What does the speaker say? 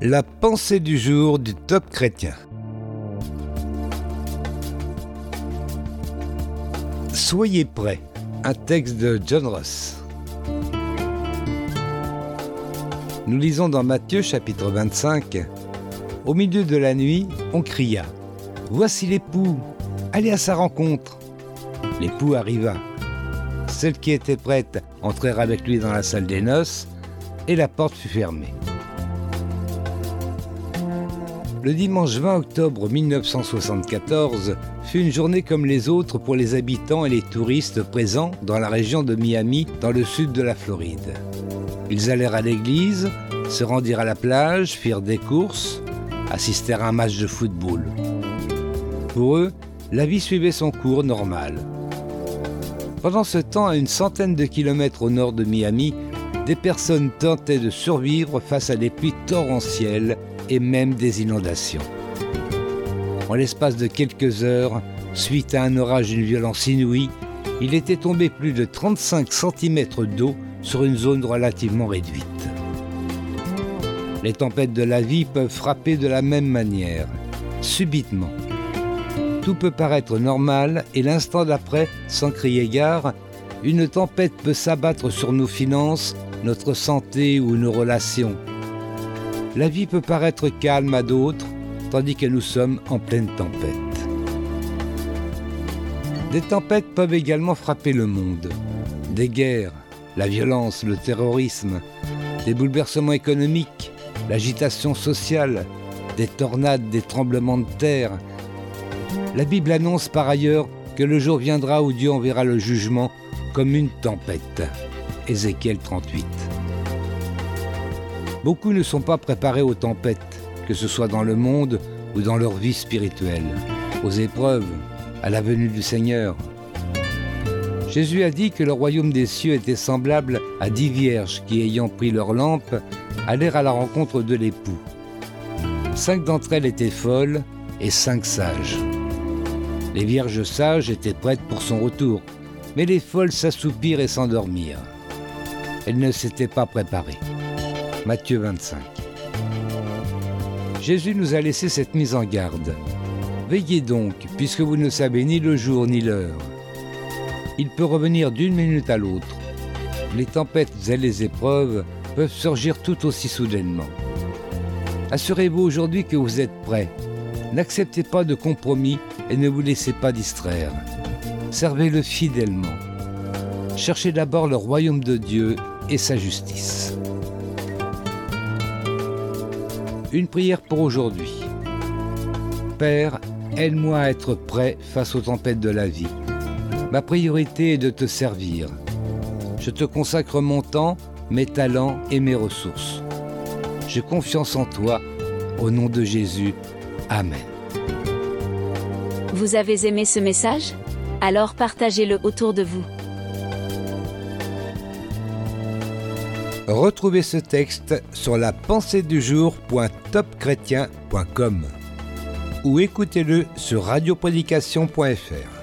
La pensée du jour du top chrétien. Soyez prêts. Un texte de John Ross. Nous lisons dans Matthieu chapitre 25. Au milieu de la nuit, on cria Voici l'époux, allez à sa rencontre. L'époux arriva. Celle qui était prête entrèrent avec lui dans la salle des noces et la porte fut fermée. Le dimanche 20 octobre 1974 fut une journée comme les autres pour les habitants et les touristes présents dans la région de Miami, dans le sud de la Floride. Ils allèrent à l'église, se rendirent à la plage, firent des courses, assistèrent à un match de football. Pour eux, la vie suivait son cours normal. Pendant ce temps, à une centaine de kilomètres au nord de Miami, des personnes tentaient de survivre face à des pluies torrentielles et même des inondations. En l'espace de quelques heures, suite à un orage d'une violence inouïe, il était tombé plus de 35 cm d'eau sur une zone relativement réduite. Les tempêtes de la vie peuvent frapper de la même manière, subitement. Tout peut paraître normal et l'instant d'après, sans crier gare, une tempête peut s'abattre sur nos finances, notre santé ou nos relations. La vie peut paraître calme à d'autres, tandis que nous sommes en pleine tempête. Des tempêtes peuvent également frapper le monde. Des guerres, la violence, le terrorisme, des bouleversements économiques, l'agitation sociale, des tornades, des tremblements de terre. La Bible annonce par ailleurs que le jour viendra où Dieu enverra le jugement comme une tempête. Ézéchiel 38. Beaucoup ne sont pas préparés aux tempêtes, que ce soit dans le monde ou dans leur vie spirituelle, aux épreuves, à la venue du Seigneur. Jésus a dit que le royaume des cieux était semblable à dix vierges qui, ayant pris leur lampe, allèrent à la rencontre de l'époux. Cinq d'entre elles étaient folles et cinq sages. Les vierges sages étaient prêtes pour son retour, mais les folles s'assoupirent et s'endormirent. Elles ne s'étaient pas préparées. Matthieu 25. Jésus nous a laissé cette mise en garde. Veillez donc, puisque vous ne savez ni le jour ni l'heure. Il peut revenir d'une minute à l'autre. Les tempêtes et les épreuves peuvent surgir tout aussi soudainement. Assurez-vous aujourd'hui que vous êtes prêt. N'acceptez pas de compromis et ne vous laissez pas distraire. Servez-le fidèlement. Cherchez d'abord le royaume de Dieu et sa justice. Une prière pour aujourd'hui. Père, aide-moi à être prêt face aux tempêtes de la vie. Ma priorité est de te servir. Je te consacre mon temps, mes talents et mes ressources. J'ai confiance en toi. Au nom de Jésus. Amen. Vous avez aimé ce message? Alors partagez-le autour de vous. Retrouvez ce texte sur la pensée du jour.topchrétien.com ou écoutez-le sur radioprédication.fr.